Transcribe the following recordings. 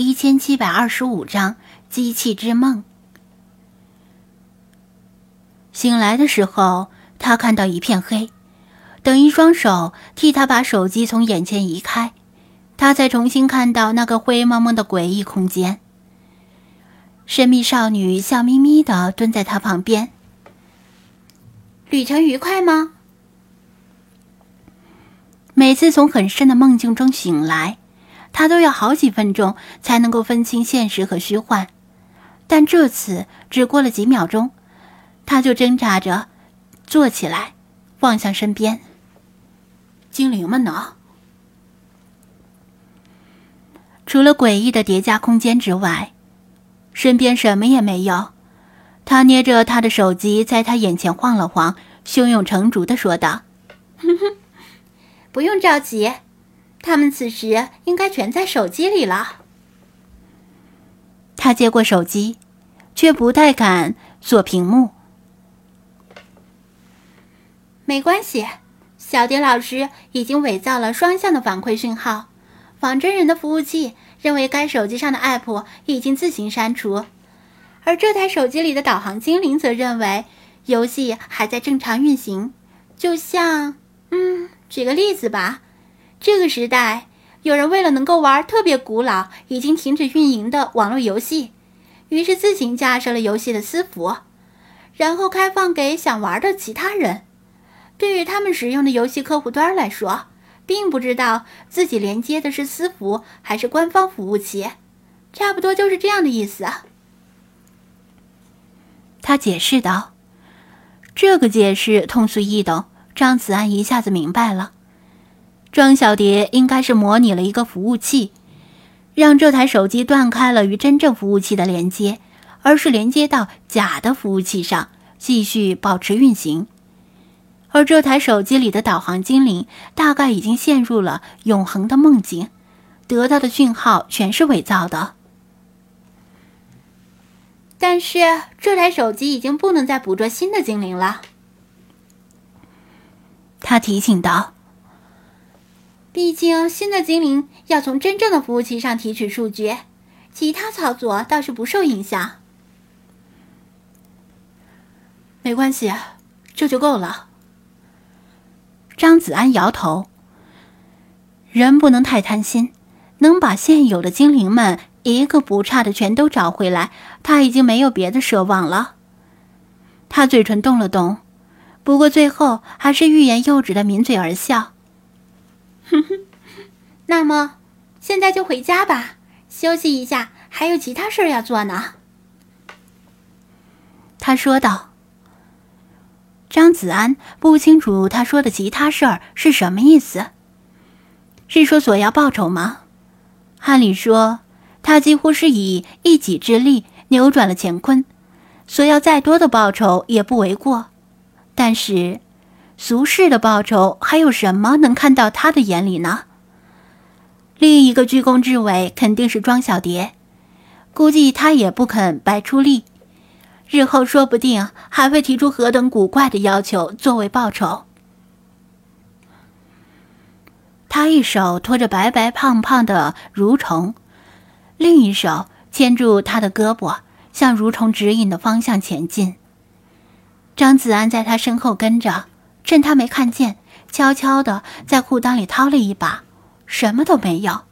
一千七百二十五章机器之梦。醒来的时候，他看到一片黑，等一双手替他把手机从眼前移开，他才重新看到那个灰蒙蒙的诡异空间。神秘少女笑眯眯的蹲在他旁边。旅程愉快吗？每次从很深的梦境中醒来，他都要好几分钟才能够分清现实和虚幻，但这次只过了几秒钟，他就挣扎着坐起来，望向身边。精灵们呢？除了诡异的叠加空间之外，身边什么也没有。他捏着他的手机，在他眼前晃了晃，胸有成竹的说道：“。”不用着急，他们此时应该全在手机里了。他接过手机，却不太敢锁屏幕。没关系，小蝶老师已经伪造了双向的反馈讯号，仿真人的服务器认为该手机上的 App 已经自行删除，而这台手机里的导航精灵则认为游戏还在正常运行，就像……嗯。举个例子吧，这个时代有人为了能够玩特别古老、已经停止运营的网络游戏，于是自行架设了游戏的私服，然后开放给想玩的其他人。对于他们使用的游戏客户端来说，并不知道自己连接的是私服还是官方服务器，差不多就是这样的意思。他解释道：“这个解释通俗易懂。”张子安一下子明白了，庄小蝶应该是模拟了一个服务器，让这台手机断开了与真正服务器的连接，而是连接到假的服务器上，继续保持运行。而这台手机里的导航精灵大概已经陷入了永恒的梦境，得到的讯号全是伪造的。但是这台手机已经不能再捕捉新的精灵了。他提醒道：“毕竟新的精灵要从真正的服务器上提取数据，其他操作倒是不受影响。没关系，这就够了。”张子安摇头：“人不能太贪心，能把现有的精灵们一个不差的全都找回来，他已经没有别的奢望了。”他嘴唇动了动。不过最后还是欲言又止的抿嘴而笑。那么现在就回家吧，休息一下，还有其他事儿要做呢。他说道。张子安不清楚他说的其他事儿是什么意思，是说索要报酬吗？按理说，他几乎是以一己之力扭转了乾坤，索要再多的报酬也不为过。但是，俗世的报酬还有什么能看到他的眼里呢？另一个居功至伟肯定是庄小蝶，估计他也不肯白出力，日后说不定还会提出何等古怪的要求作为报酬。他一手托着白白胖胖的蠕虫，另一手牵住他的胳膊，向蠕虫指引的方向前进。张子安在他身后跟着，趁他没看见，悄悄的在裤裆里掏了一把，什么都没有。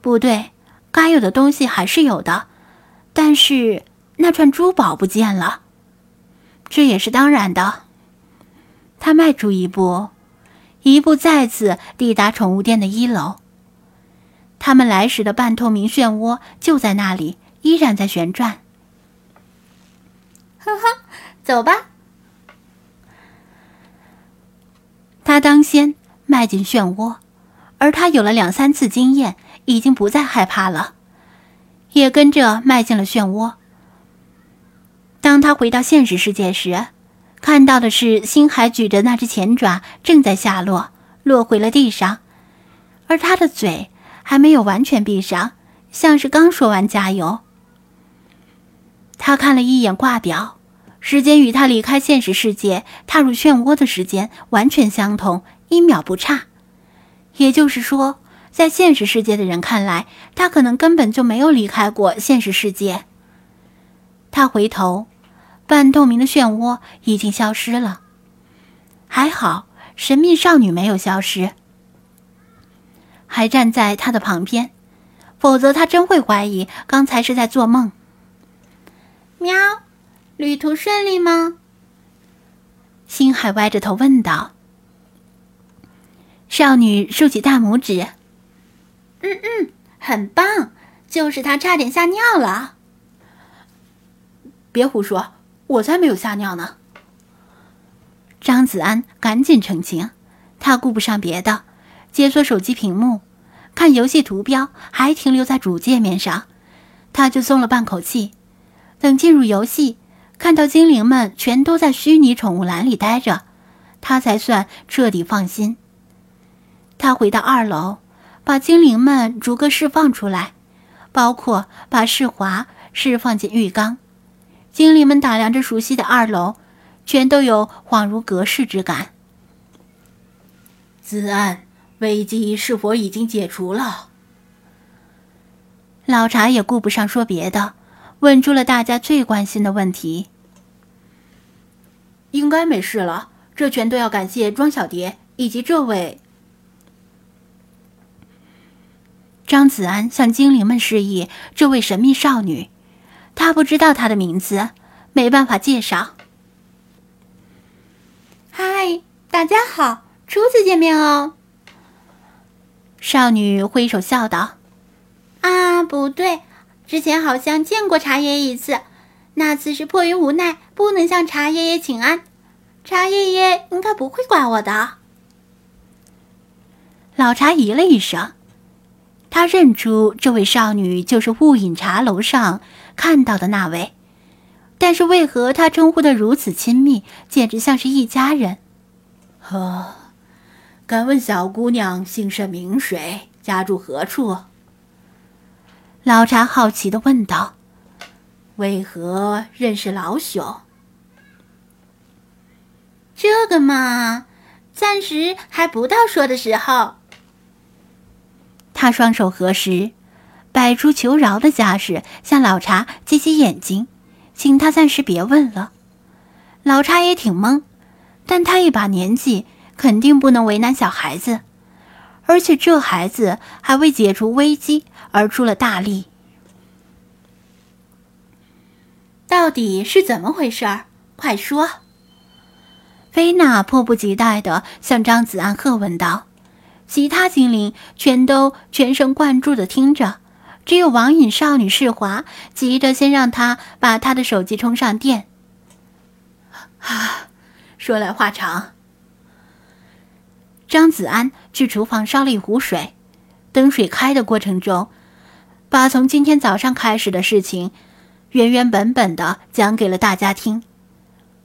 不对，该有的东西还是有的，但是那串珠宝不见了。这也是当然的。他迈出一步，一步再次抵达宠物店的一楼。他们来时的半透明漩涡就在那里，依然在旋转。呵呵。走吧。他当先迈进漩涡，而他有了两三次经验，已经不再害怕了，也跟着迈进了漩涡。当他回到现实世界时，看到的是星海举着那只前爪正在下落，落回了地上，而他的嘴还没有完全闭上，像是刚说完加油。他看了一眼挂表。时间与他离开现实世界、踏入漩涡的时间完全相同，一秒不差。也就是说，在现实世界的人看来，他可能根本就没有离开过现实世界。他回头，半透明的漩涡已经消失了。还好，神秘少女没有消失，还站在他的旁边，否则他真会怀疑刚才是在做梦。喵，旅途顺利吗？星海歪着头问道。少女竖起大拇指。嗯嗯，很棒，就是他差点吓尿了。别胡说，我才没有吓尿呢。张子安赶紧澄清，他顾不上别的，解锁手机屏幕，看游戏图标还停留在主界面上，他就松了半口气。等进入游戏，看到精灵们全都在虚拟宠物栏里待着，他才算彻底放心。他回到二楼。把精灵们逐个释放出来，包括把世华释放进浴缸。精灵们打量着熟悉的二楼，全都有恍如隔世之感。子安，危机是否已经解除了？老茶也顾不上说别的，问出了大家最关心的问题。应该没事了，这全都要感谢庄小蝶以及这位。张子安向精灵们示意这位神秘少女，他不知道她的名字，没办法介绍。嗨，大家好，初次见面哦。少女挥手笑道：“啊，不对，之前好像见过茶爷爷一次，那次是迫于无奈不能向茶爷爷请安，茶爷爷应该不会怪我的。”老茶咦了一声。他认出这位少女就是雾隐茶楼上看到的那位，但是为何他称呼的如此亲密，简直像是一家人？呵，敢问小姑娘姓甚名谁，家住何处？老茶好奇的问道：“为何认识老朽？”这个嘛，暂时还不到说的时候。他双手合十，摆出求饶的架势，向老茶挤挤眼睛，请他暂时别问了。老茶也挺懵，但他一把年纪，肯定不能为难小孩子，而且这孩子还为解除危机而出了大力。到底是怎么回事儿？快说！菲娜迫不及待地向张子安喝问道。其他精灵全都全神贯注的听着，只有网瘾少女世华急着先让他把他的手机充上电。啊，说来话长。张子安去厨房烧了一壶水，等水开的过程中，把从今天早上开始的事情原原本本的讲给了大家听。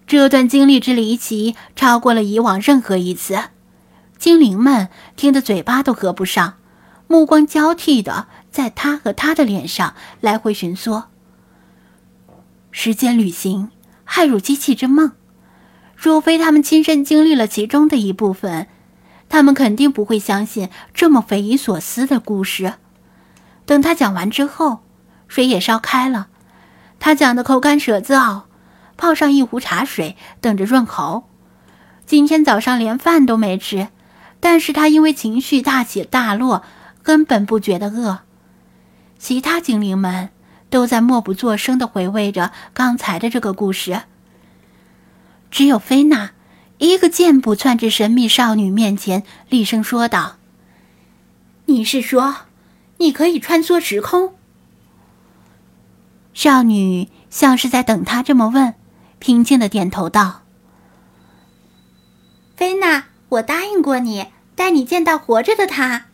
这段经历之离奇，超过了以往任何一次。精灵们听得嘴巴都合不上，目光交替的在他和他的脸上来回寻梭。时间旅行，骇入机器之梦。若非他们亲身经历了其中的一部分，他们肯定不会相信这么匪夷所思的故事。等他讲完之后，水也烧开了，他讲的口干舌燥，泡上一壶茶水，等着润喉。今天早上连饭都没吃。但是他因为情绪大起大落，根本不觉得饿。其他精灵们都在默不作声的回味着刚才的这个故事。只有菲娜，一个箭步窜至神秘少女面前，厉声说道：“你是说，你可以穿梭时空？”少女像是在等他这么问，平静的点头道：“菲娜。”我答应过你，带你见到活着的他。